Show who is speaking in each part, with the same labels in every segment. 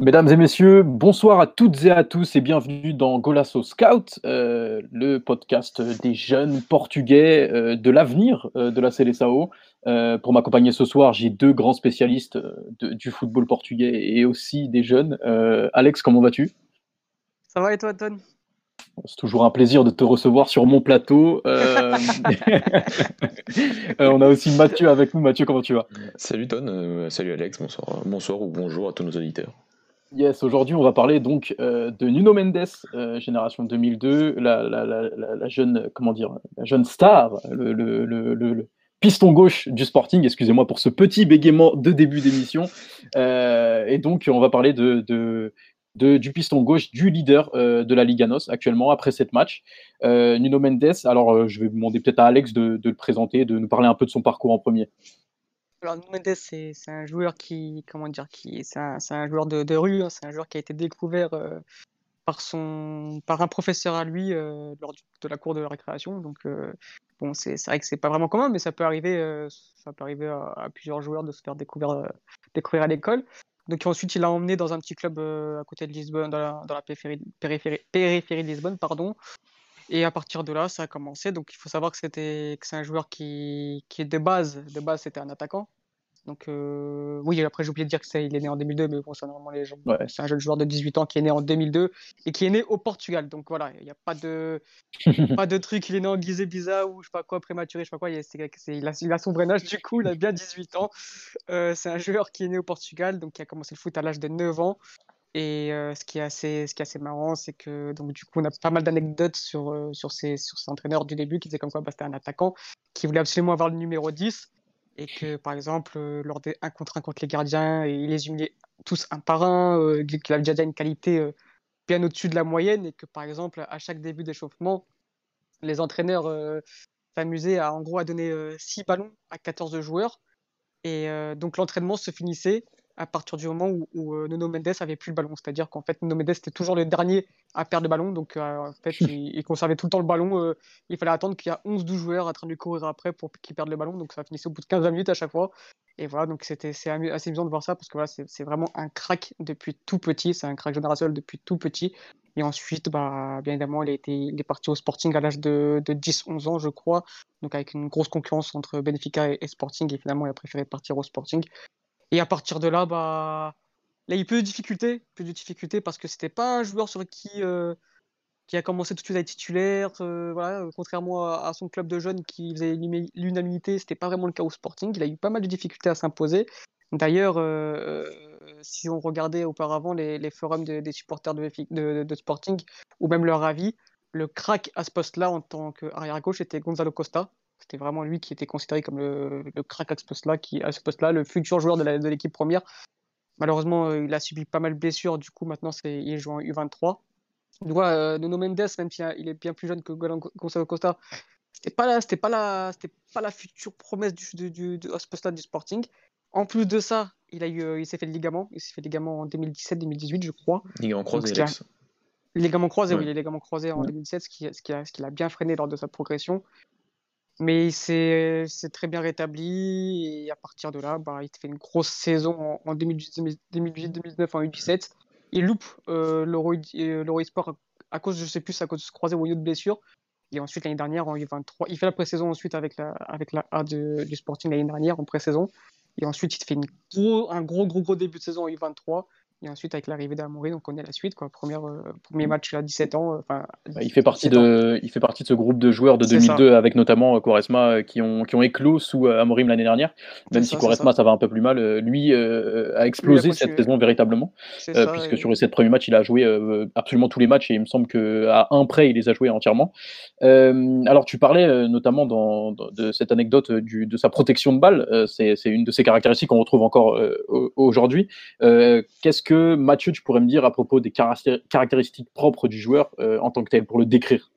Speaker 1: Mesdames et messieurs, bonsoir à toutes et à tous et bienvenue dans Golasso Scout, euh, le podcast des jeunes portugais euh, de l'avenir euh, de la CLSAO. pour m'accompagner ce soir, j'ai deux grands spécialistes du football portugais et aussi des jeunes. Alex, comment vas-tu?
Speaker 2: Ça va et toi, Ton
Speaker 1: c'est toujours un plaisir de te recevoir sur mon plateau. on a aussi Mathieu avec nous. Mathieu, comment tu vas?
Speaker 3: Salut Ton, salut Alex, bonsoir, bonsoir ou bonjour à tous nos auditeurs.
Speaker 1: Yes, aujourd'hui on va parler donc euh, de Nuno Mendes, euh, génération 2002, la, jeune, comment dire, la jeune star, le, piston gauche du Sporting. Excusez-moi pour ce petit bégaiement de début d'émission. Euh, et donc on va parler de, du piston gauche du leader de la Liga NOS actuellement après cette match. Nuno Mendes. Alors je vais demander peut-être à Alex de le présenter, de nous parler un peu de son parcours en premier.
Speaker 2: Alors, Mendes, c'est un joueur qui, comment dire, qui, c'est un, joueur de, rue, hein, c'est un joueur qui a été découvert euh, par, son, par un professeur à lui euh, lors de la cour de récréation. Donc, euh, bon, c'est vrai que c'est pas vraiment commun, mais ça peut arriver, ça peut arriver à, plusieurs joueurs de se faire découvrir, découvrir à l'école. Donc, ensuite, il a emmené dans un petit club à côté de Lisbonne, dans la, dans la périphérie, périphérie, périphérie de Lisbonne, pardon, et à partir de là, ça a commencé. Donc il faut savoir que c'était que c'est un joueur qui, qui est de base, de base c'était un attaquant. Donc euh, oui, après j'ai oublié de dire que c'est il est né en 2002, mais bon, c'est normalement les gens. C'est un jeune joueur de 18 ans qui est né en 2002 et qui est né au Portugal. Donc voilà, il n'y a pas de pas de truc. Il est né en guisé bizarre ou je sais pas quoi prématuré, je sais pas quoi. Il, il, a, il, a, son vrai âge du coup, il a bien 18 ans. Euh, c'est un joueur qui est né au Portugal, donc qui a commencé le foot à l'âge de 9 ans et ce, qui est assez, ce qui est assez marrant, c'est que donc, du coup, on a pas mal d'anecdotes sur, sur, ces, sur ces entraîneurs du début qui disaient comme quoi bah, c'était un attaquant qui voulait absolument avoir le numéro 10 et que par exemple, lors des 1 contre 1 contre les gardiens, il les humiliait tous un par un, qu'il avait déjà une qualité bien au-dessus de la moyenne et que par exemple, à chaque début d'échauffement, les entraîneurs s'amusaient à en gros à donner 6 ballons à 14 joueurs. Et donc l'entraînement se finissait à partir du moment où, où euh, Nuno Mendes avait plus le ballon. C'est-à-dire qu'en fait, Nuno Mendes était toujours le dernier à perdre le ballon. Donc, euh, en fait, il, conservait tout le temps le ballon. Euh, il fallait attendre qu'il y a 11-12 joueurs en train de courir après pour qu'ils perdent le ballon. Donc, ça finissait au bout de 15 minutes à chaque fois. Et voilà, donc c'était assez amusant de voir ça parce que voilà, c'est vraiment un crack depuis tout petit. C'est un crack générationnel depuis tout petit. Et ensuite, bah, bien évidemment, il, a été, il est parti au Sporting à l'âge de, de 10-11 ans, je crois. Donc, avec une grosse concurrence entre Benfica et, et Sporting. Et finalement, il a préféré partir au Sporting. Et à partir de là, bah, il peut de difficultés, peu de difficultés parce que c'était pas un joueur sur qui, euh, qui a commencé tout de suite à être titulaire. Euh, voilà, contrairement à, son club de jeunes qui faisait l'unanimité, c'était pas vraiment le cas au Sporting. Il a eu pas mal de difficultés à s'imposer. D'ailleurs, euh, si on regardait auparavant les, forums des supporters de, de, de, Sporting ou même leur avis, le crack à ce poste-là en tant qu'arrière-gauche était Gonzalo Costa, c'était vraiment lui qui était considéré comme le, le crack à ce poste-là, qui à ce poste-là, le futur joueur de l'équipe première. Malheureusement, euh, il a subi pas mal de blessures. Du coup, maintenant, il joue en U23. Tu vois, euh, Nuno Mendes, même s'il il est bien plus jeune que Gonzalo Costa, c'était pas la, c'était pas la, c'était pas la future promesse du, du, du, à ce poste-là du Sporting. En plus de ça, il a eu, euh, il s'est fait le ligament. Il s'est fait le ligament en 2017-2018, je crois.
Speaker 3: Ligament croisé, Alex.
Speaker 1: Ligament croisé, oui, les ligaments croisés en 2017, ce qui, ce, qui a, ce qui l'a bien freiné lors de sa progression. Mais il s'est très bien rétabli et à partir de là, bah, il fait une grosse saison en, 2018-2019 en U17. Il loupe euh, l'Euro euh, Sport à cause, je sais plus, à cause de se croiser ou de blessure. Et ensuite, l'année dernière, en U23, il fait la pré-saison ensuite avec la, avec la A du Sporting l'année dernière en pré-saison. Et ensuite, il fait une gros, un gros, gros, gros début de saison en U23. Et ensuite, avec l'arrivée d'Amoury, on connaît la suite. Quoi. Première, euh, premier match à 17 ans. Euh, bah, il, fait partie de, il fait partie de ce groupe de joueurs de 2002, avec notamment euh, Quaresma, qui ont, qui ont éclos sous Amorim l'année dernière. Même si Quaresma, ça. va un peu plus mal. lui a explosé cette saison véritablement. puisque sur les 7 premiers matchs, il a joué absolument tous les matchs. Et il me semble qu'à un près, il les a joués entièrement. alors, tu parlais notamment dans, de cette anecdote du, de sa protection de balle. c'est une de ses caractéristiques qu'on retrouve encore aujourd'hui. Qu'est-ce que que Mathieu, tu pourrais me dire à propos des caractéristiques propres du joueur euh, en tant que tel, pour le décrire?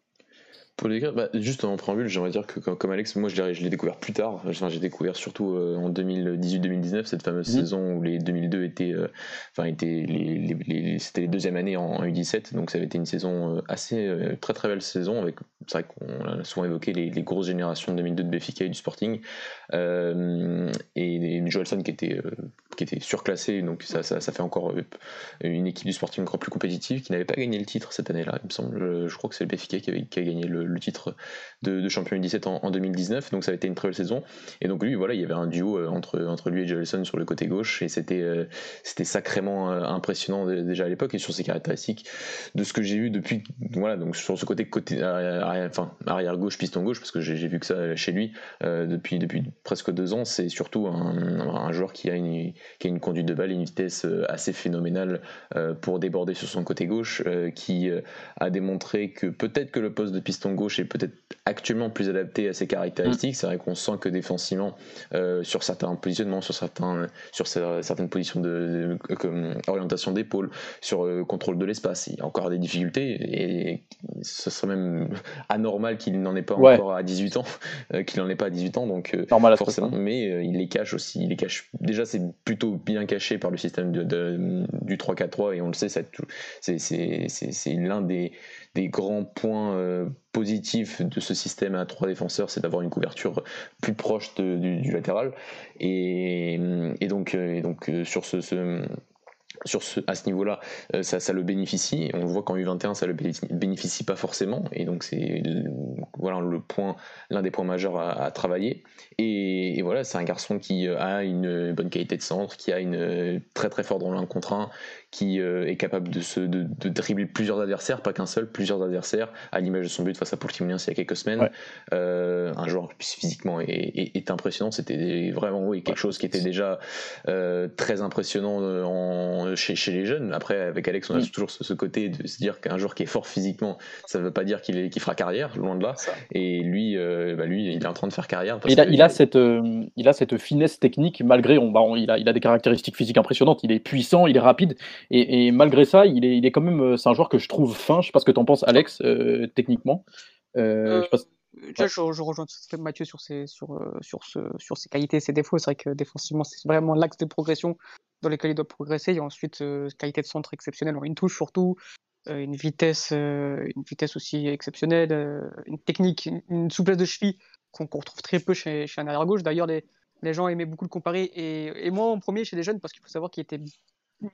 Speaker 3: Pour les bah, juste en préambule, j'aimerais dire que comme, Alex, moi je, l'ai découvert plus tard. j'ai découvert surtout euh, en 2018-2019, cette fameuse mhm. saison où les 2002 étaient, euh, enfin étaient les, les, c'était les deuxièmes années en, U17, donc ça avait été une saison assez très très belle saison avec, c'est vrai qu'on a souvent évoqué les, grosses générations de 2002 de Béfica et du Sporting, et, et Joelson qui était qui était surclassé, donc ça, ça, fait encore une équipe du Sporting encore plus compétitive, qui n'avait pas gagné le titre cette année-là, il me semble. Je crois que c'est le Benfica qui, avait, qui a gagné le, titre de, champion U17 en, 2019, donc ça a été une très belle saison. Et donc lui, voilà, il y avait un duo entre, entre lui et Jefferson sur le côté gauche, et c'était c'était sacrément impressionnant déjà à l'époque, et sur ses caractéristiques, de ce que j'ai vu depuis, voilà, donc sur ce côté, côté arrière, enfin, arrière gauche, piston gauche, parce que j'ai vu que ça chez lui depuis, depuis presque deux ans, c'est surtout un, joueur qui a, une, qui a une conduite de balle, une vitesse euh, assez phénoménale euh, pour déborder sur son côté gauche, euh, qui a démontré que peut-être que le poste de piston gauche est peut-être actuellement plus adapté à ses caractéristiques. C'est vrai qu'on sent que défensivement, sur certains positionnements, sur, certains, sur certaines positions de, orientation d'épaule, sur le contrôle de l'espace, il y a encore des difficultés et ce serait même anormal qu'il n'en ait pas encore à 18 ans, qu'il n'en ait pas à 18 ans. Donc, Normal forcément, mais il les cache aussi. Il les cache. Déjà, c'est plutôt bien caché par le système de, du 3-4-3 et on le sait, c'est l'un des, des, grands points euh, positifs de ce système à trois défenseurs, c'est d'avoir une couverture plus proche du, latéral. Et, donc, et donc euh, sur ce, ce sur ce, à ce niveau-là, euh, ça, ça, le bénéficie. On voit qu'en U21, ça le bénéficie pas forcément, et donc c'est voilà le point, l'un des points majeurs à, travailler. Et, voilà, c'est un garçon qui a une bonne qualité de centre, qui a une très très fort dans l'un contre un, qui euh, est capable de, se, de, de, dribbler plusieurs adversaires, pas qu'un seul, plusieurs adversaires, à l'image de son but face à Portimonense il y a quelques semaines. Euh, un joueur qui physiquement est, est, impressionnant, c'était vraiment oui, quelque chose qui était déjà euh, très impressionnant en, chez, chez, les jeunes. Après, avec Alex, on a mm. toujours ce, côté de se dire qu'un joueur qui est fort physiquement, ça ne veut pas dire qu'il fera carrière, loin de là. Et lui, bah lui, il est en train de faire carrière.
Speaker 1: il, a, il, a cette, il a cette finesse technique, malgré, on, bah, il, a, il a des caractéristiques physiques impressionnantes, il est puissant, il est rapide. Et, malgré ça, il est, il est quand même, euh, c'est un joueur que je trouve fin. Je sais pas ce que tu en penses, Alex, euh, techniquement.
Speaker 2: Euh, je, je, rejoins Mathieu sur ses, sur, sur, ce, sur ses qualités et ses défauts. C'est vrai que défensivement, c'est vraiment l'axe de progression dans lequel il doit progresser. Et ensuite, qualité de centre exceptionnelle une touche surtout, une vitesse, une vitesse aussi exceptionnelle, une technique, une, souplesse de cheville qu'on retrouve très peu chez, un arrière gauche. D'ailleurs, les, les gens aimaient beaucoup le comparer et, et moi en premier chez les jeunes parce qu'il faut savoir qu'il était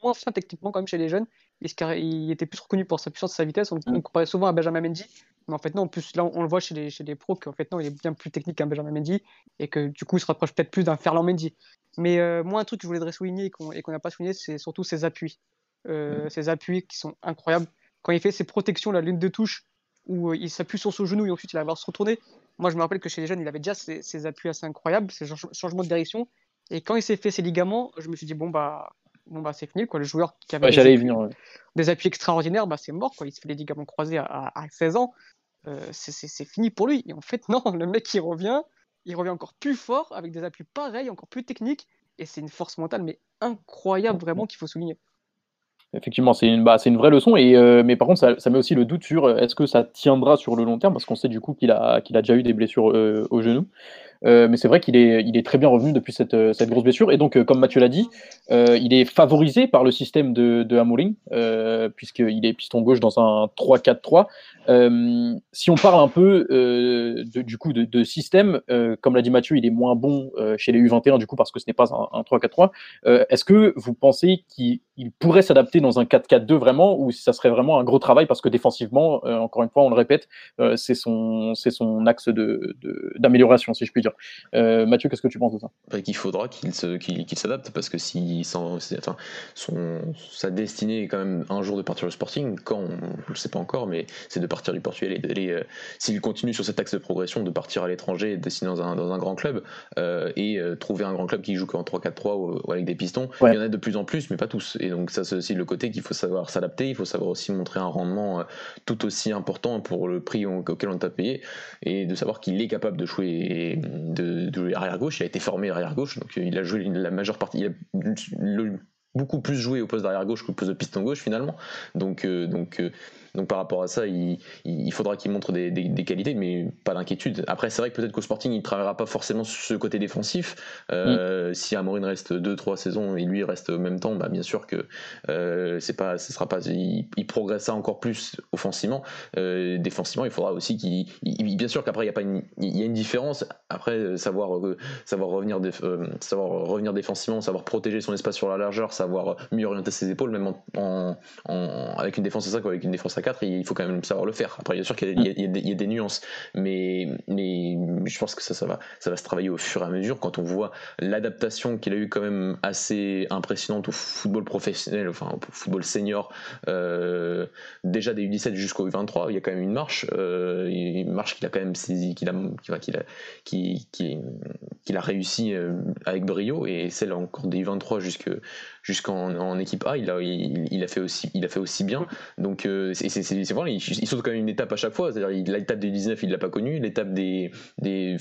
Speaker 2: moins fin techniquement quand même chez les jeunes. Il, était plus reconnu pour sa puissance et sa vitesse. On, mm. comparait souvent à Benjamin Mendy. Mais en fait, non, en plus, là, on le voit chez les, chez les pros qu'en fait, non, il est bien plus technique qu'un Benjamin Mendy et que du coup, il se rapproche peut-être plus d'un Ferland Mendy. Mais euh, moi, un truc que je voudrais souligner et qu'on n'a pas souligné, c'est surtout ses appuis. Euh. Ses appuis qui sont incroyables. Quand il fait ses protections, la lune de touche, où euh, il s'appuie sur son genou et ensuite il va se retourner. Moi, je me rappelle que chez les jeunes, il avait déjà ses, ses appuis assez incroyables, ses changements de direction. Et quand il s'est fait ses ligaments, je me suis dit, bon, bah, bon bah c'est fini quoi. Le joueur qui avait des, appuis, extraordinaires, bah c'est mort quoi. Il se fait les ligaments croisés à, 16 ans, euh, c'est fini pour lui. Et en fait non, le mec il revient, il revient encore plus fort avec des appuis pareils, encore plus techniques, et c'est une force mentale mais incroyable vraiment qu'il faut souligner.
Speaker 1: Effectivement, c'est une, bah, une vraie leçon, et, euh, mais par contre, ça, ça, met aussi le doute sur euh, est-ce que ça tiendra sur le long terme, parce qu'on sait du coup qu'il a, qu'il a déjà eu des blessures au genou. Euh, mais c'est vrai qu'il est, très bien revenu depuis cette, euh, grosse blessure. Et donc, euh, comme Mathieu l'a dit, il est favorisé par le système de, de puisqu'il est piston gauche dans un 3-4-3. si on parle un peu de, du coup de, système, comme l'a dit Mathieu, il est moins bon chez les U21 du coup parce que ce n'est pas un, 3-4-3. Est-ce que vous pensez qu'il pourrait s'adapter dans un 4-4-2 vraiment, ou si ça serait vraiment un gros travail? Parce que défensivement, encore une fois, on le répète, c'est son axe d'amélioration, si je puis dire. Euh, Mathieu, qu'est-ce que tu penses de ça?
Speaker 3: Bah, Qu'il faudra qu'il s'adapte parce que si, enfin, son, sa destinée est quand même un jour de partir au Sporting, quand on ne le sait pas encore, mais c'est de partir du Portugal et d'aller, euh, s'il continue sur cet axe de progression, de partir à l'étranger, de dessiner dans un, dans un grand club euh, et trouver un grand club qui joue qu'en 3-4-3 ou, avec des pistons. Il y en a de plus en plus, mais pas tous. Et donc ça c'est aussi le côté qu'il faut savoir s'adapter, il faut savoir aussi montrer un rendement tout aussi important pour le prix auquel on t'a payé et de savoir qu'il est capable de jouer de, jouer arrière gauche. Il a été formé arrière gauche, donc euh, il a joué la majeure partie. Il a beaucoup plus joué au poste d'arrière gauche qu'au poste de piston gauche finalement. Donc, euh, donc euh, donc par rapport à ça, il, il faudra qu'il montre des, des, qualités, mais pas d'inquiétude. Après, c'est vrai que peut-être qu'au Sporting, il ne travaillera pas forcément sur ce côté défensif. Euh, mm. Si Amorin reste 2-3 saisons et lui reste au même temps, bah, bien sûr que euh, c'est pas, ce sera pas, il, il progressera encore plus offensivement. Euh, défensivement, il faudra aussi qu'il, bien sûr qu'après il y a pas une, il y a une différence. Après, savoir, savoir revenir, savoir revenir défensivement, savoir protéger son espace sur la largeur, savoir mieux orienter ses épaules, même en, en, avec une défense à 5 ou avec une défense à 4, il faut quand même savoir le faire. Après, bien sûr qu'il y, a des nuances, mais, mais je pense que ça, ça, va, ça va se travailler au fur et à mesure quand on voit l'adaptation qu'il a eu quand même assez impressionnante au football professionnel, enfin au football senior, euh, déjà des U17 jusqu'au U23, il y a quand même une marche, euh, une marche qu'il a quand même saisi, qu'il a, qu'il a, qu'il a réussi euh, avec brio, et celle encore des U23 jusque jusqu'en en équipe A, il a, il, a fait aussi, il a fait aussi bien. Donc euh, c'est vrai, il, saute quand même une étape à chaque fois. C'est-à-dire l'étape des 19, il l'a pas connue. L'étape des, des,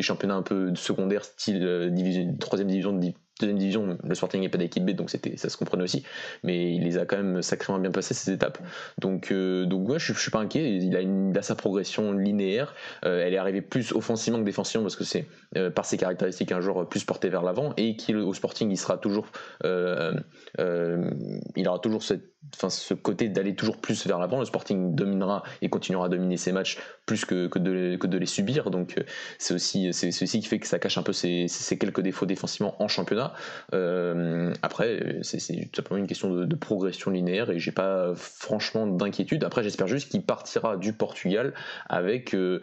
Speaker 3: championnats un peu secondaires, style euh, division, troisième division de deuxième division, le Sporting n'est pas d'équipe B, donc c'était, ça se comprenait aussi. Mais il les a quand même sacrément bien passé ces étapes. Donc, euh, donc ouais, je, suis pas inquiet. Il a, sa progression linéaire. Euh, elle est arrivée plus offensivement que défensivement parce que c'est euh, par ses caractéristiques un joueur plus porté vers l'avant et qu'au Sporting il sera toujours, il aura toujours cette ce côté d'aller toujours plus vers l'avant. Le Sporting dominera et continuera à dominer ses matchs plus que, de, les subir. Donc c'est aussi, c'est, qui fait que ça cache un peu ces, quelques défauts défensivement en championnat. Euh, après, c'est, tout simplement une question de, progression linéaire et j'ai pas franchement d'inquiétude. Après, j'espère juste qu'il partira du Portugal avec euh,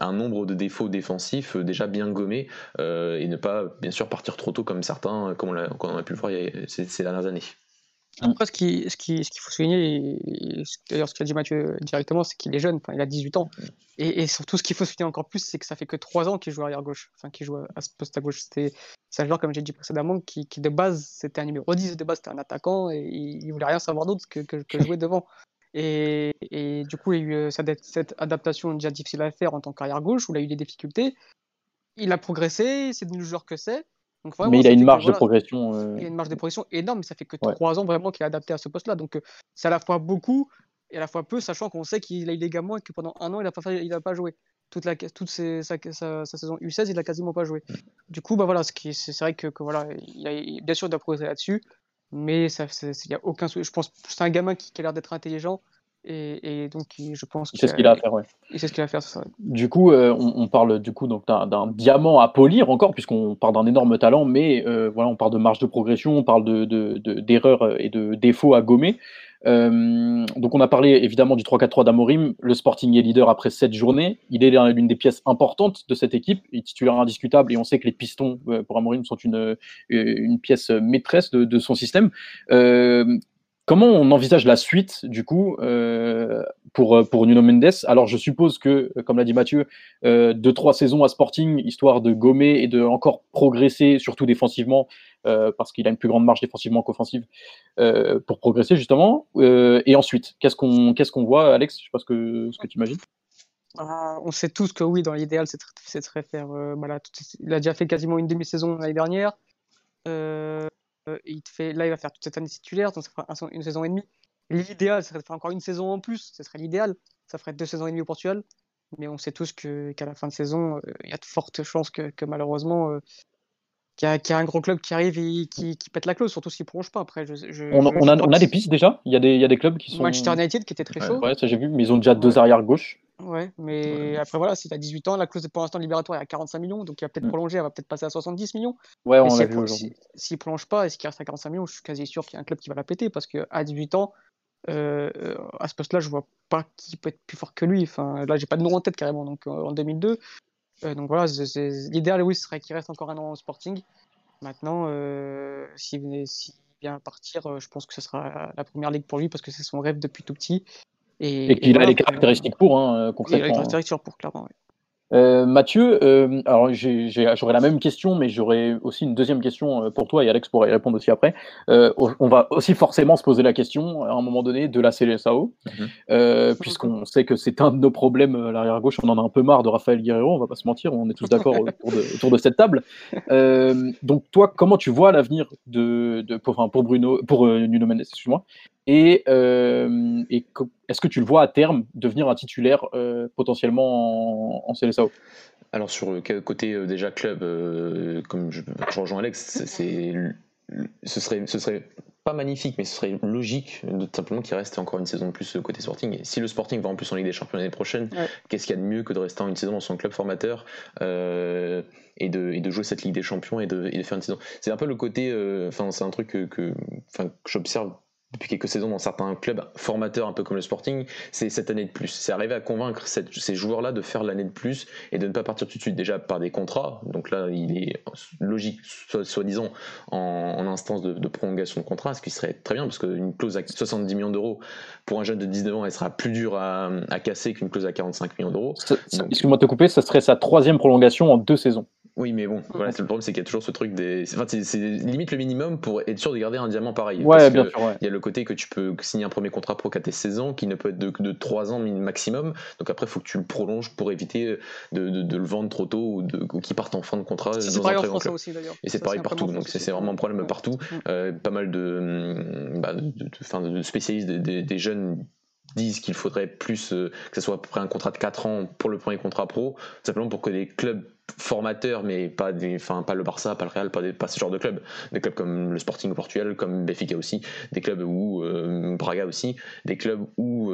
Speaker 3: un nombre de défauts défensifs déjà bien gommés et ne pas bien sûr partir trop tôt comme certains, comme on a, comme on a pu le voir ces dernières années.
Speaker 2: Après, ce qu'il ce qui, ce qu'il faut souligner, d'ailleurs ce qu'a dit Mathieu directement, c'est qu'il est jeune, enfin, il a 18 ans. Et, et surtout, ce qu'il faut souligner encore plus, c'est que ça fait que 3 ans qu'il joue arrière gauche, enfin qu'il joue à ce poste à gauche. C'est un joueur, comme j'ai dit précédemment, qui, qui de base c'était un numéro 10, de base c'était un attaquant, et il, voulait rien savoir d'autre que, que, que, jouer devant. Et, et, du coup, il y a eu euh, cette, cette adaptation déjà difficile à faire en tant qu'arrière gauche, où il a eu des difficultés. Il a progressé, c'est devenu le joueur que c'est
Speaker 1: mais il a une marge de progression.
Speaker 2: Euh, il a une marge de progression énorme, mais ça fait que trois ans vraiment qu'il est adapté à ce poste-là. Donc euh, c'est à la fois beaucoup et à la fois peu, sachant qu'on sait qu'il a eu des gamins et que pendant un an, il n'a pas, il a pas joué. Toute, la, toute sa, sa, saison U16, il n'a quasiment pas joué. Du coup, bah voilà, c'est vrai que, que, voilà, il a, bien sûr, il doit progresser là-dessus, mais il n'y a aucun Je pense c'est un gamin qui, qui a l'air d'être intelligent et, donc, je pense
Speaker 1: que c'est ce qu'il a à faire. Ouais.
Speaker 2: C'est ce qu'il a à faire. Ça.
Speaker 1: Du coup, euh, on, parle du coup donc d'un diamant à polir encore, puisqu'on parle d'un énorme talent, mais euh, voilà, on parle de marge de progression, on parle d'erreurs de, de, et de défauts à gommer. Euh, donc, on a parlé évidemment du 3-4-3 d'Amorim. Le Sporting est leader après cette journée. Il est l'une des pièces importantes de cette équipe. Il est titulaire indiscutable et on sait que les pistons pour Amorim sont une, une pièce maîtresse de, de son système. Comment on envisage la suite, du coup, euh, pour, euh, pour Nuno Mendes? Alors, je suppose que, comme l'a dit Mathieu, euh, deux, trois saisons à Sporting, histoire de gommer et de encore progresser, surtout défensivement, euh, parce qu'il a une plus grande marge défensivement qu'offensive, pour progresser, justement. et ensuite, qu'est-ce qu'on qu'est-ce voit, Alex? Je sais pas ce que, ce que tu imagines.
Speaker 2: Ah, on sait tous que oui, dans l'idéal, c'est très, faire. voilà, il a déjà fait quasiment une demi-saison l'année dernière. Euh, il te fait, là, il va faire toute cette année titulaire, donc ça fera une saison et demie. L'idéal, ça serait de faire encore une saison en plus, ce serait l'idéal. Ça ferait deux saisons et demie au Portugal. Mais on sait tous qu'à la fin de saison, euh, il y a de fortes chances que, malheureusement, euh, qu'il y, a un gros club qui arrive et qui, pète la clause, surtout s'il ne prolonge pas. Après,
Speaker 1: on, a, on, a, des pistes déjà il y, a des, il y a des clubs qui sont.
Speaker 2: Manchester United qui était très chaud.
Speaker 1: Ouais, ça j'ai vu, mais ils ont déjà deux arrières gauche.
Speaker 2: Ouais, mais après voilà, si tu as 18 ans, la clause pour l'instant libératoire est à 45 millions, donc il va peut-être mm. prolonger, elle va peut-être passer à 70 millions.
Speaker 1: Ouais, on l'a vu aujourd'hui.
Speaker 2: S'il plonge pas et qu'il reste à 45 millions, je suis quasi sûr qu'il y a un club qui va la péter parce qu'à 18 ans, euh, à ce poste-là, je vois pas qui peut être plus fort que lui. Enfin, là, j'ai pas de nom en tête carrément, donc en 2002. Euh, donc voilà, l'idéal, oui, ce serait qu'il reste encore un an au Sporting. Maintenant, euh, s'il si vient partir, je pense que ce sera la première ligue pour lui parce que c'est son rêve depuis tout petit.
Speaker 1: Et, qu'il a les caractéristiques pour, hein, concrètement. Il a les
Speaker 2: hein. caractéristiques pour, clairement.
Speaker 1: Euh, Mathieu, euh, alors j'aurais la même question, mais j'aurais aussi une deuxième question euh, pour toi et Alex pourra y répondre aussi après. on va aussi forcément se poser la question à un moment donné de la CLSAO, mhm. puisqu'on sait que c'est un de nos problèmes à l'arrière gauche. On en a un peu marre de Raphaël Guerrero, on va pas se mentir, on est tous d'accord autour, de, cette table. donc toi, comment tu vois l'avenir de, pour, pour, Bruno, pour Nuno Mendes, excuse-moi, Et, est-ce que tu le vois à terme devenir un titulaire potentiellement en, en CLSAO
Speaker 3: alors sur le côté déjà club, comme je, je, rejoins Alex, c'est ce serait ce serait pas magnifique, mais ce serait logique de, simplement qu'il reste encore une saison de plus côté Sporting. Et si le Sporting va en plus en Ligue des Champions l'année prochaine, qu'est-ce qu'il y a de mieux que de rester en une saison dans son club formateur euh, et, de, et, de, jouer cette Ligue des Champions et de, et de faire une saison? C'est un peu le côté, euh, enfin c'est un truc que, que, que j'observe depuis quelques saisons dans certains clubs formateurs un peu comme le Sporting, c'est cette année de plus. C'est arriver à convaincre ces joueurs-là de faire l'année de plus et de ne pas partir tout de suite déjà par des contrats. Donc là, il est logique, soi-disant, en, instance de, prolongation de contrat, ce qui serait très bien parce qu'une clause à 70 millions d'euros pour un jeune de 19 ans, elle sera plus dure à, casser qu'une clause à 45 millions d'euros.
Speaker 1: Excuse-moi de te couper, ça serait sa troisième prolongation en deux saisons.
Speaker 3: Oui, mais bon, voilà, le problème, c'est qu'il y a toujours ce truc des. Enfin, c'est limite le minimum pour être sûr de garder un diamant pareil.
Speaker 1: Ouais, bien sûr.
Speaker 3: Il y a le côté que tu peux signer un premier contrat pro qu'à tes 16 ans, qui ne peut être de, de 3 ans maximum. Donc après, il faut que tu le prolonges pour éviter de, de, le vendre trop tôt ou, de, qu'il parte en fin de contrat.
Speaker 2: C'est pareil en France aussi, d'ailleurs.
Speaker 3: Et c'est pareil partout. Donc c'est vraiment un problème partout. Euh, pas mal de, bah, de, spécialistes des, des jeunes disent qu'il faudrait plus euh, que ce soit à peu près un contrat de 4 ans pour le premier contrat pro, simplement pour que les clubs formateurs, mais pas, des, enfin, pas le Barça, pas le Real, pas, ce genre de clubs, des clubs comme le Sporting Portugal, comme Benfica aussi, des clubs où euh, Braga aussi, des clubs où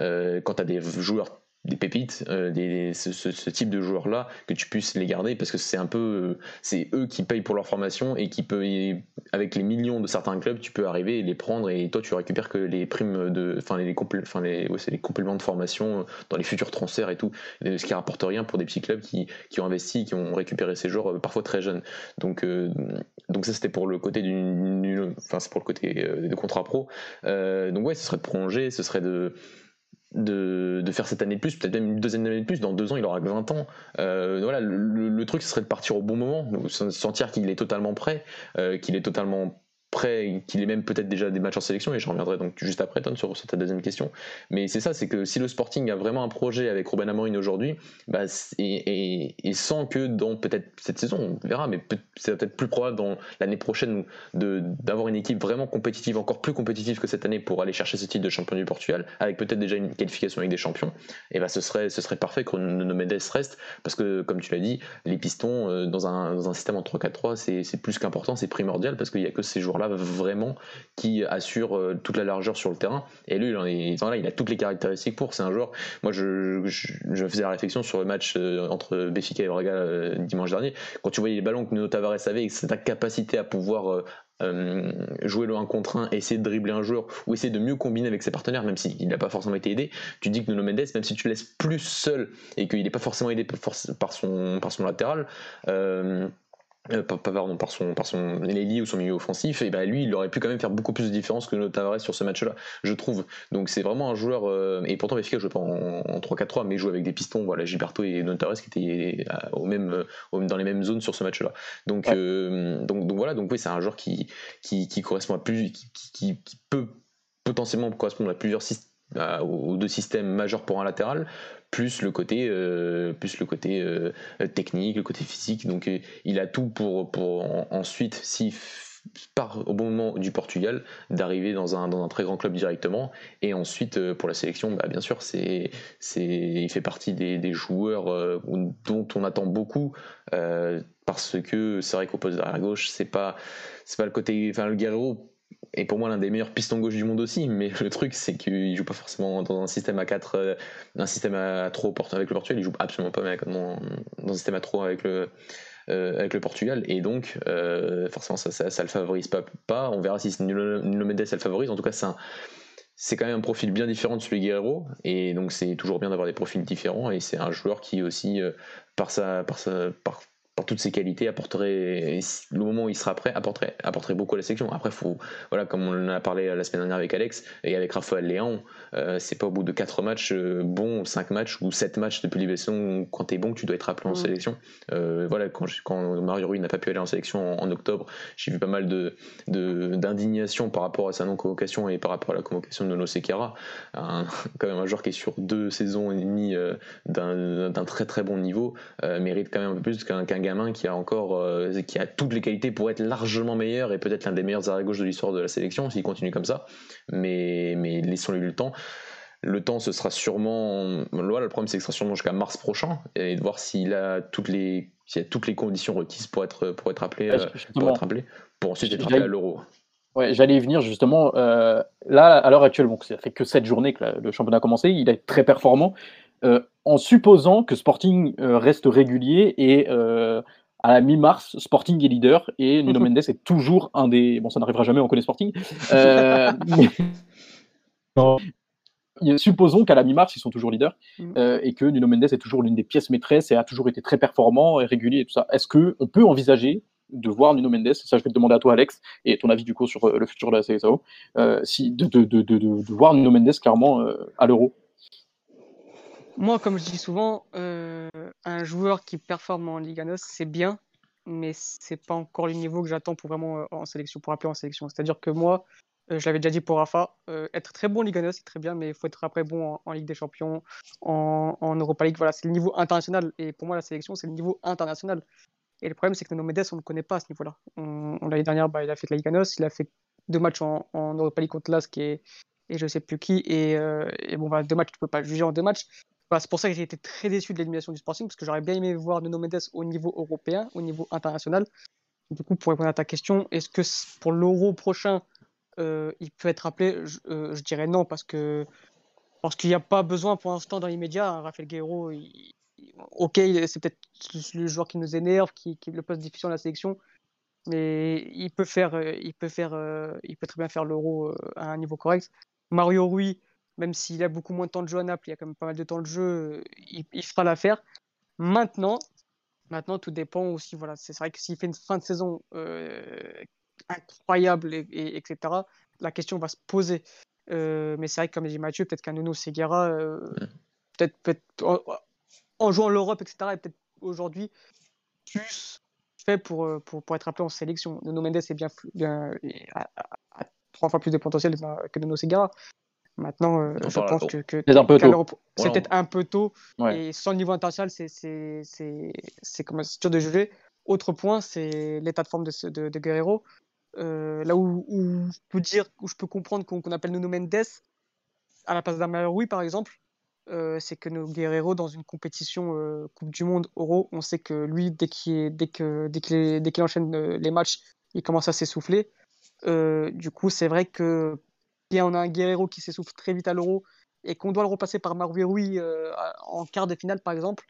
Speaker 3: euh, quand tu as des joueurs des pépites, euh, des, ce, type de joueurs-là, que tu puisses les garder parce que c'est un peu, euh, c'est eux qui payent pour leur formation et qui peut, avec les millions de certains clubs, tu peux arriver et les prendre et toi tu récupères que les primes de, enfin les, enfin les, ouais, les compléments de formation euh, dans les futurs transferts et tout, ce qui rapporte rien pour des petits clubs qui, qui ont investi, qui ont récupéré ces joueurs parfois très jeunes. Donc, donc ça c'était pour le côté du, enfin c'est pour le côté de contrat pro. donc ouais, ce serait de prolonger, ce serait de de, de, faire cette année de plus, peut-être même une deuxième année de plus, dans deux ans il aura que 20 ans. Euh, voilà, le, truc ce serait de partir au bon moment, sentir qu'il est totalement prêt, euh, qu'il est totalement qu'il ait même peut-être déjà des matchs en sélection, et je reviendrai donc juste après, Ton, sur, ta deuxième question. Mais c'est ça, c'est que si le Sporting a vraiment un projet avec Ruben Amorim aujourd'hui, bah, et, sans que dans peut-être cette saison, on verra, mais c'est peut-être plus probable dans l'année prochaine d'avoir une équipe vraiment compétitive, encore plus compétitive que cette année pour aller chercher ce titre de champion du Portugal, avec peut-être déjà une qualification avec des champions, et bah, ce, serait, ce serait parfait que nos Mendes reste, parce que comme tu l'as dit, les pistons euh, dans un, dans un système en 3-4-3, c'est plus qu'important, c'est primordial, parce qu'il n'y a que ces joueurs-là vraiment qui assure euh, toute la largeur sur le terrain. Et lui, il, en là, il a toutes les caractéristiques pour. C'est un joueur. Moi, je, je, faisais la réflexion sur le match euh, entre Béfica et Braga euh, dimanche dernier. Quand tu voyais les ballons que Nuno Tavares avait, et sa capacité à pouvoir jouer le 1 contre 1, essayer de dribbler un joueur ou essayer de mieux combiner avec ses partenaires, même s'il n'a pas forcément été aidé, tu dis que Nuno Mendes, même si tu le laisses plus seul et qu'il n'est pas forcément aidé par son, par son latéral, euh, pardon, par son, par son ou son milieu offensif, et ben lui, il aurait pu quand même faire beaucoup plus de différence que Tavares sur ce match-là, je trouve. Donc c'est vraiment un joueur, euh, et pourtant Benfica joue pas en, 3-4-3, mais il joue avec des pistons, voilà, Gilberto et Tavares qui étaient euh, au même, dans les mêmes zones sur ce match-là. Donc, donc, donc, voilà, donc oui, c'est un joueur qui, qui, qui correspond à plus, qui, qui, qui peut potentiellement correspondre à plusieurs systèmes aux deux systèmes majeurs pour un latéral, plus le côté, euh, euh, technique, le côté physique. Donc euh, il a tout pour, ensuite, si part au bon moment du Portugal, d'arriver dans un, très grand club directement. Et ensuite, pour la sélection, bah, bien sûr, il fait partie des, joueurs dont on attend beaucoup. parce que c'est vrai qu'au poste derrière gauche, c'est pas, pas le côté. Enfin, le Guerrero et pour moi l'un des meilleurs pistons gauche du monde aussi, mais le truc c'est qu'il joue pas forcément dans un système à 4, euh, un système à 3 avec le Portugal, il joue absolument pas dans, dans un système à 3 avec le, euh, avec le Portugal, et donc euh, forcément ça, le favorise pas. On verra si Nuno Mendes ça le favorise, en tout cas c'est c'est quand même un profil bien différent de celui de Guerrero, et donc c'est toujours bien d'avoir des profils différents, et c'est un joueur qui aussi, par sa, par sa, par, par toutes ses qualités, apporterait, le moment où il sera prêt, apporterait, apporterait beaucoup à la sélection. Après, faut, voilà, comme on en a parlé la semaine dernière avec Alex et avec Raphaël Léon, euh, c'est pas au bout de 4 matchs euh, bons, 5 matchs ou 7 matchs de publication, quand tu es bon, tu dois être appelé en sélection. Euh, voilà, quand, quand Mario Rui n'a pas pu aller en sélection en, octobre, j'ai vu pas mal de, d'indignation par rapport à sa non-convocation et par rapport à la convocation de Nono Sekera, quand même un joueur qui est sur deux saisons et demie d'un, très très bon niveau, mérite quand même un peu plus qu'un, qu'un gamin qui a encore euh, qui a toutes les qualités pour être largement meilleur et peut-être l'un des meilleurs arrière gauche de l'histoire de la sélection s'il continue comme ça. Mais, mais laissons-lui le temps. Le temps, ce sera sûrement. Là, le problème, c'est que ce sera sûrement jusqu'à mars prochain et de voir s'il a toutes les, s'il a toutes les conditions requises pour être, pour être appelé, euh, pour, être appelé pour ensuite être appelé à l'Euro.
Speaker 1: Ouais, j'allais y venir justement. Euh, là, à l'heure actuelle, bon, ça fait que 7 journées que le championnat a commencé, il est très performant. Euh, en supposant que Sporting reste régulier et à la mi-mars, Sporting est leader et Nuno Mendes est toujours un des. Bon, ça n'arrivera jamais, on connaît Sporting. supposons qu'à la mi-mars, ils sont toujours leaders mm. euh, et que Nuno Mendes est toujours l'une des pièces maîtresses et a toujours été très performant et régulier et tout ça. Est-ce qu'on peut envisager de voir Nuno Mendes, ça je vais te demander à toi Alex, et ton avis du coup sur euh, le futur de la CSAO, euh, si, de, de, de, de, voir Nuno Mendes clairement à l'Euro
Speaker 2: Moi, comme je dis souvent, un joueur qui performe en Liga NOS, c'est bien, mais c'est pas encore le niveau que j'attends pour vraiment en sélection, pour appeler en sélection. C'est-à-dire que moi, euh, je l'avais déjà dit pour Rafa, euh, être très bon en Ligue 1, c'est très bien, mais il faut être après bon en, Ligue des Champions, en, Europa League. Voilà, c'est le niveau international. Et pour moi, la sélection, c'est le niveau international. Et le problème, c'est que nos Mendes, on ne connaît pas à ce niveau-là. L'année dernière, bah, il a fait la Ligue 1, il a fait deux matchs en, Europa League contre Lask et, et je sais plus qui. Et, euh, bon, bah, deux matchs, tu peux pas juger en deux matchs. C'est pour ça que j'ai été très déçu de l'élimination du Sporting, parce que j'aurais bien aimé voir Nuno Mendes au niveau européen, au niveau international. Du coup, pour répondre à ta question, est-ce que pour l'Euro prochain, euh, il peut être appelé je, euh, dirais non, parce que parce qu'il n'y a pas besoin pour l'instant dans l'immédiat. Hein, Raphaël Guerrero, ok, c'est peut-être le joueur qui nous énerve, qui, qui le pose difficile dans la sélection, mais il peut faire, euh, il peut faire, il peut très bien faire l'euro à un niveau correct. Mario Rui, même s'il a beaucoup moins de temps de jeu à Naples, il y a quand même pas mal de temps de jeu, il, il fera l'affaire. Maintenant, maintenant, tout dépend aussi. Voilà, c'est vrai que s'il fait une fin de saison incroyable, et, etc., la question va se poser. Euh, mais c'est vrai que, comme dit Mathieu, peut-être qu'un Nuno Seguera, euh, peut-être peut en, jouant l'Europe, etc., est peut-être aujourd'hui plus fait pour, euh, pour, pour, être appelé en sélection. Nuno Mendes est bien, bien a, trois fois plus de potentiel que Nuno Seguera. Maintenant, je pense que, que c'est peut-être un peu tôt. Et sans le niveau international, c'est comme dur de juger. Autre point, c'est l'état de forme de, de, de Guerrero. Euh, là où, je peux dire, où je peux comprendre qu'on appelle Nuno Mendes à la place d'Amaroui par exemple, euh, c'est que nos Guerrero dans une compétition euh, Coupe du Monde Euro, on sait que lui dès qu'il dès que dès qu'il enchaîne les matchs, il commence à s'essouffler. du coup, c'est vrai que on a un Guerrero qui s'essouffle très vite à l'Euro et qu'on doit le repasser par Marouiroui en quart de finale par exemple,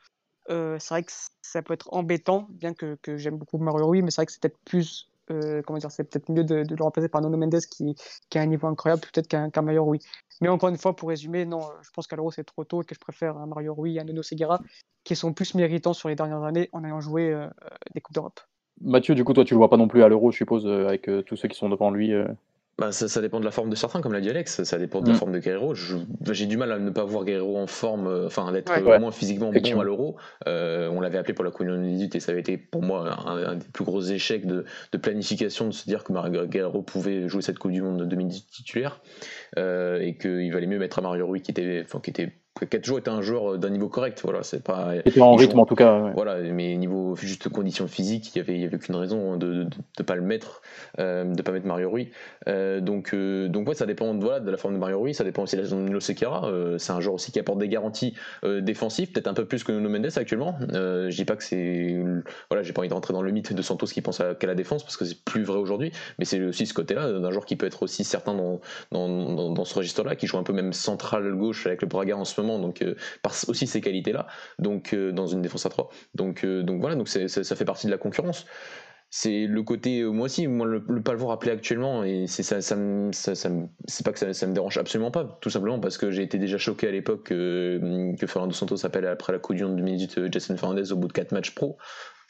Speaker 2: c'est vrai que ça peut être embêtant, bien que, j'aime beaucoup Marouiroui, mais c'est vrai que c'est peut-être plus euh, comment dire, c'est peut-être mieux de, le remplacer par Nono Mendes qui, a un niveau incroyable, peut-être qu'un qu Mario Rui. Mais encore une fois, pour résumer, non, je pense qu'à l'Euro c'est trop tôt et que je préfère un Mario Rui et un Nuno Seguera qui sont plus méritants sur les dernières années en ayant joué euh, des Coupes d'Europe.
Speaker 1: Mathieu, du coup, toi tu le vois pas non plus à l'Euro, je suppose, euh, avec tous ceux qui sont devant lui
Speaker 3: bah, ça, dépend de la forme de certains, comme l'a dit Alex. Ça dépend de la mm. forme de Guerrero. J'ai du mal à ne pas voir Guerrero en forme, euh, enfin d'être vraiment physiquement bon à l'Euro. Euh, on l'avait appelé pour la Coupe 18 et ça avait été pour moi un, des plus gros échecs de, planification de se dire que Guerrero pouvait jouer cette Coupe du Monde de 2018 titulaire euh, et qu'il valait mieux mettre à Mario Rui qui était, enfin, qui était qui a toujours été un joueur d'un niveau correct. Voilà, c'est pas.
Speaker 1: Était en rythme en tout cas.
Speaker 3: Voilà, mais niveau juste conditions physiques, il y avait, il y avait qu'une raison de ne pas le mettre, euh, de pas mettre Mario Rui. Euh, donc, euh, donc ouais, ça dépend voilà, de la forme de Mario Rui, ça dépend aussi de la zone de Nilo Sekera. Euh, c'est un joueur aussi qui apporte des garanties euh, défensives, peut-être un peu plus que Nuno Mendes actuellement. je dis pas que c'est, voilà, j'ai pas envie de rentrer dans le mythe de Santos qui pense qu'à la défense parce que c'est plus vrai aujourd'hui, mais c'est aussi ce côté-là d'un joueur qui peut être aussi certain dans, dans, dans, dans ce registre-là, qui joue un peu même central gauche avec le Braga en ce moment donc euh, par aussi ces qualités-là, donc euh, dans une défense à 3. Donc, euh, donc voilà, donc ça fait partie de la concurrence c'est le côté moi aussi moi le, pas le voir appelé actuellement et c'est ça, ça, ça, c'est pas que ça, me dérange absolument pas tout simplement parce que j'ai été déjà choqué à l'époque que, Fernando Santos s'appelle après la Coupe du Monde 2018 Jason Fernandez au bout de 4 matchs pro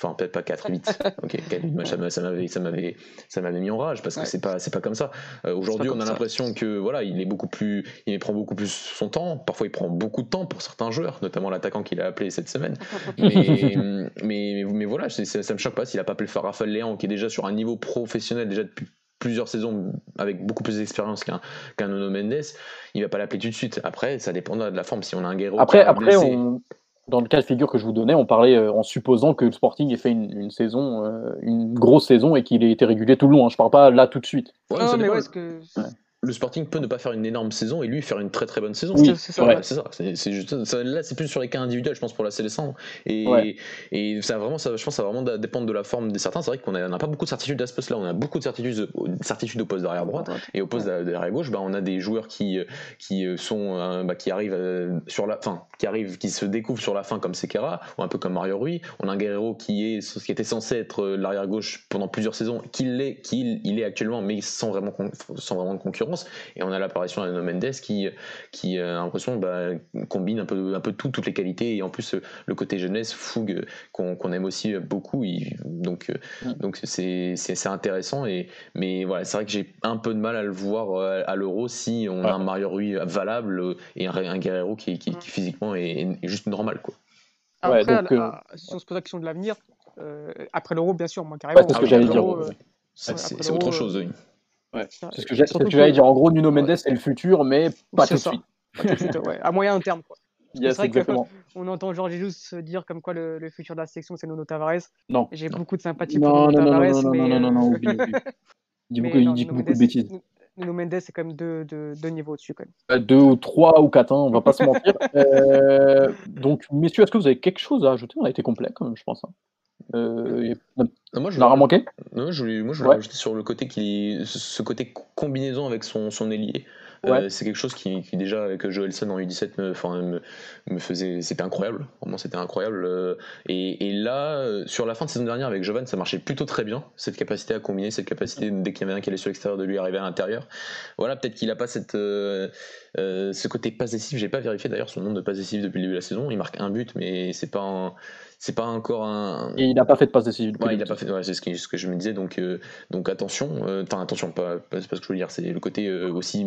Speaker 3: Enfin, peut-être pas 4 8. ok, 4 ça m'avait, ça m'avait, ça m'avait mis en rage parce que c'est pas, c'est pas comme ça. Euh, aujourd'hui, on a l'impression que voilà, il est beaucoup plus, il prend beaucoup plus son temps. Parfois, il prend beaucoup de temps pour certains joueurs, notamment l'attaquant qu'il a appelé cette semaine. mais, mais, mais, voilà, ça, me choque pas s'il a pas appelé Raphaël Léon, qui est déjà sur un niveau professionnel déjà depuis plusieurs saisons avec beaucoup plus d'expérience qu'un qu'un Mendes, il va pas l'appeler tout de suite. Après, ça dépendra de la forme. Si on a un guerrier
Speaker 1: après, après on, dans le cas de figure que je vous donnais, on parlait en supposant que le Sporting ait fait une, saison, une grosse saison et qu'il ait été régulier tout le long. Hein. Je parle pas là tout de suite.
Speaker 2: Ouais, mais ouais, que
Speaker 3: le Sporting peut ne pas faire une énorme saison et lui faire une très très bonne saison.
Speaker 1: Oui, c'est
Speaker 3: ça. c'est ça. juste, là, c'est plus sur les cas individuels, je pense, pour la Célestin. Et, et ça vraiment, ça, je pense, ça va vraiment dépendre de la forme des certains. C'est vrai qu'on n'a pas beaucoup de certitudes à ce poste-là. On a beaucoup de certitudes, certitudes au poste d'arrière droite et au poste d'arrière gauche. Bah, on a des joueurs qui, qui sont, euh, bah, qui arrivent euh, sur la, fin, qui arrivent, qui se découvrent sur la fin comme Sekera ou un peu comme Mario Rui. On a un Guerrero qui est, qui était censé être euh, l'arrière gauche pendant plusieurs saisons, qui l'est, qui il est actuellement, mais sans vraiment, sans vraiment de concurrence. Et on a la apparition de Mendes qui, qui a l'impression bah, combine un peu, un peu tout, toutes les qualités et en plus le côté jeunesse, fougue qu'on aime aussi beaucoup. donc donc c'est intéressant. Et, mais voilà, c'est vrai que j'ai un peu de mal à le voir euh, à l'euro si on a un Mario Rui valable et un, Guerrero qui, qui, physiquement est, juste normal. Quoi.
Speaker 2: Après, euh, si on se pose la question de l'avenir, euh, après l'euro, bien sûr, moi carrément.
Speaker 1: c'est ce que j'allais dire.
Speaker 3: c'est autre chose, oui.
Speaker 1: C'est ce que j'allais dire. En gros, Nuno Mendes, c'est le futur, mais pas tout de suite.
Speaker 2: À moyen terme. Quoi.
Speaker 1: c'est vrai
Speaker 2: qu'on entend Georges Jesus dire comme quoi le, futur de la section, c'est Nuno Tavares.
Speaker 1: Non.
Speaker 2: J'ai beaucoup de sympathie pour Nuno Tavares.
Speaker 1: Non, non, non, non, Il dit beaucoup, il dit beaucoup de bêtises.
Speaker 2: Nuno Mendes, c'est quand même deux, deux, deux niveaux au-dessus. Quand
Speaker 1: même. Euh, deux ou trois ou quatre, hein, on va pas se mentir. Euh, donc, messieurs, est-ce que vous avez quelque chose à ajouter? On a été complet, quand même, je pense. Hein. Euh, moi, je
Speaker 3: manqué non, je voulais, moi, je voulais rajouter sur le côté qui, ce côté combinaison avec son, son ailier. Euh, c'est quelque chose qui, déjà avec Joelson en U17 me, me, faisait c'était incroyable. Vraiment c'était incroyable euh, et, là euh, sur la fin de saison dernière avec Jovan ça marchait plutôt très bien cette capacité à combiner cette capacité dès qu'il y avait un qui allait sur l'extérieur de lui arriver à l'intérieur. Voilà peut-être qu'il a pas cette ce côté possessif j'ai pas vérifié d'ailleurs son nombre de possessifs depuis le début de la saison. Il marque un but mais c'est pas un c'est pas encore un.
Speaker 1: Et il n'a pas fait de passe décisive.
Speaker 3: Ouais, il a pas fait. c'est ce que, ce que je me disais. Donc, euh, donc attention. Euh, enfin, attention, pas, pas, ce que je veux dire. C'est le côté euh, aussi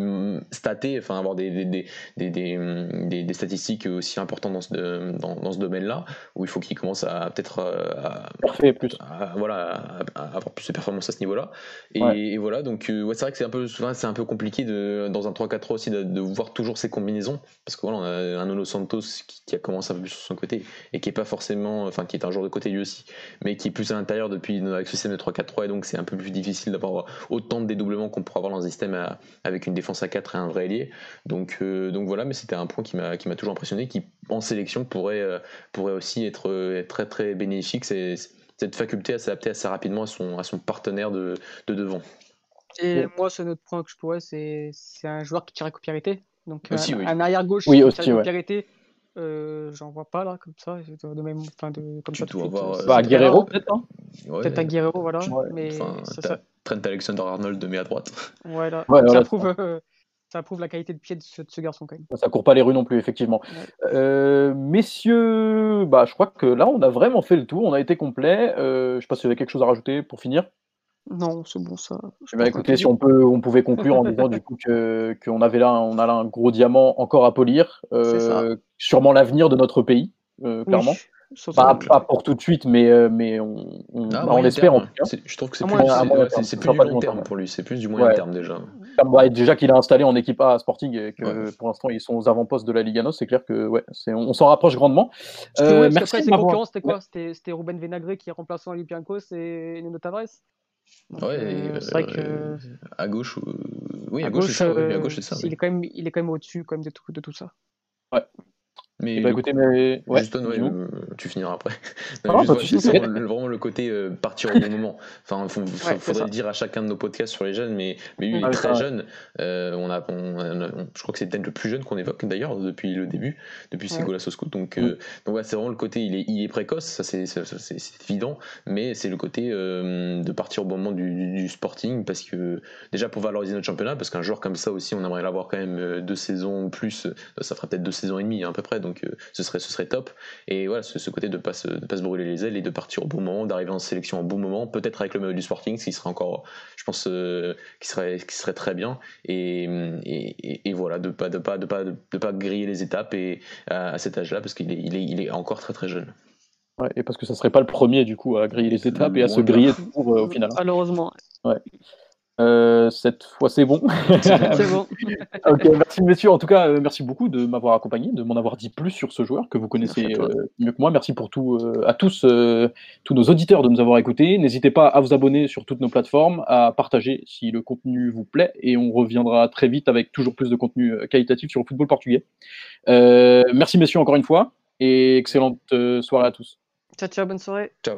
Speaker 3: staté, enfin avoir des des, des, des, des, statistiques aussi importantes dans ce, dans, dans ce domaine-là, où il faut qu'il commence à peut-être à,
Speaker 1: plus.
Speaker 3: voilà, à, avoir plus de performance à ce niveau-là. Et, voilà. Donc, ouais, c'est vrai que c'est un peu, c'est un peu compliqué de, dans un 3-4 aussi de, voir toujours ces combinaisons, parce que voilà, on a un Nono Santos qui, qui a commencé un peu plus sur son côté et qui est pas forcément enfin qui est un joueur de côté lui aussi, mais qui est plus à l'intérieur depuis avec ce système de 3-4-3 et donc c'est un peu plus difficile d'avoir autant de dédoublements qu'on pourrait avoir dans un système avec une défense à 4 et un vrai ailier. Donc, euh, donc voilà, mais c'était un point qui m'a toujours impressionné, qui en sélection pourrait, euh, pourrait aussi être, être, très très bénéfique. C'est cette faculté à s'adapter assez rapidement à son, à son partenaire de, de devant.
Speaker 2: Et moi, ce autre point que je pourrais, c'est un joueur qui tire à copierité. Donc,
Speaker 3: aussi,
Speaker 2: un, arrière gauche
Speaker 1: oui,
Speaker 2: qui
Speaker 1: aussi, tire
Speaker 2: à euh, j'en vois pas là, comme ça, de même, enfin, de, comme
Speaker 3: tu
Speaker 2: ça
Speaker 3: Avoir,
Speaker 1: euh, bah, Guerrero peut-être, hein
Speaker 2: Peut-être un Guerrero, voilà. Mais
Speaker 3: ça... Trent Alexander-Arnold de met à droite.
Speaker 2: Ouais, ça, prouve, euh, ça prouve la qualité de pied de ce, de ce, garçon quand même.
Speaker 1: Ça court pas les rues non plus, effectivement. Euh, messieurs, bah, je crois que là, on a vraiment fait le tour, on a été complet. je sais pas s'il y avait quelque chose à rajouter pour finir.
Speaker 2: Non, c'est bon ça.
Speaker 1: Eh ben, écoutez, si on peut, on pouvait conclure en disant du coup que qu'on avait là, on a là un gros diamant encore à polir, euh, sûrement l'avenir de notre pays, euh, clairement. Pas, pour tout de suite, mais, euh, mais on, on, ah, bah, espère en tout cas.
Speaker 3: Je trouve que c'est plus, c'est plus du long terme pour lui, c'est plus du moyen terme déjà.
Speaker 1: Bah, déjà qu'il a installé en équipe A à Sporting et que pour l'instant ils sont aux avant-postes de la Liga NOS, c'est clair que ouais, on, s'en rapproche grandement.
Speaker 2: Euh, merci. Après, concurrents, c'était quoi? C'était Ruben Venagré qui est remplaçant Olympiakos et Nuno Tavares
Speaker 3: ouais, euh, c'est vrai que à gauche, oui,
Speaker 2: à, gauche, à gauche, c'est ça. Il est quand même, il est quand même au-dessus quand même de tout, de tout ça.
Speaker 1: Ouais.
Speaker 3: Mais
Speaker 1: bah, écoutez, mais...
Speaker 3: Ouais, euh, tu finiras après. Non, juste, vraiment, le côté euh, partir au bon moment. Enfin, il faudrait le dire à chacun de nos podcasts sur les jeunes, mais, mais lui, il est très jeune. Euh, on a, je crois que c'est peut-être le plus jeune qu'on évoque d'ailleurs depuis le début, depuis Segola Sosco. Donc, mm. donc ouais, c'est vraiment le côté, il est, il est précoce, ça c'est évident, mais c'est le côté de partir au bon moment du, du, sporting, parce que déjà pour valoriser notre championnat, parce qu'un joueur comme ça aussi, on aimerait l'avoir quand même deux saisons plus, ça fera peut-être deux saisons et demie à peu près donc euh, ce, serait, ce serait top. Et voilà, ce, côté de ne pas, se, pas se brûler les ailes et de partir au bon moment, d'arriver en sélection au bon moment, peut-être avec le maillot du Sporting, ce qui serait encore, je pense, euh, qui, serait, qui serait très bien. Et, et, voilà, de ne pas, de pas, de pas, de pas griller les étapes et, à, cet âge-là, parce qu'il est, il est, il est encore très très jeune.
Speaker 1: Ouais, et parce que ça serait pas le premier du coup à griller les étapes et à se griller toujours euh, au final.
Speaker 2: Malheureusement.
Speaker 1: Ouais. Euh, cette fois, c'est bon.
Speaker 2: c'est bon.
Speaker 1: ok, merci messieurs. En tout cas, euh, merci beaucoup de m'avoir accompagné, de m'en avoir dit plus sur ce joueur que vous connaissez euh, mieux que moi. Merci pour tout à tous, tous nos auditeurs de nous avoir écoutés. N'hésitez pas à vous abonner sur toutes nos plateformes, à partager si le contenu vous plaît, et on reviendra très vite avec toujours plus de contenu qualitatif sur le football portugais. merci messieurs encore une fois, et excellente soirée à tous.
Speaker 2: Ciao, ciao, bonne soirée.
Speaker 3: Ciao.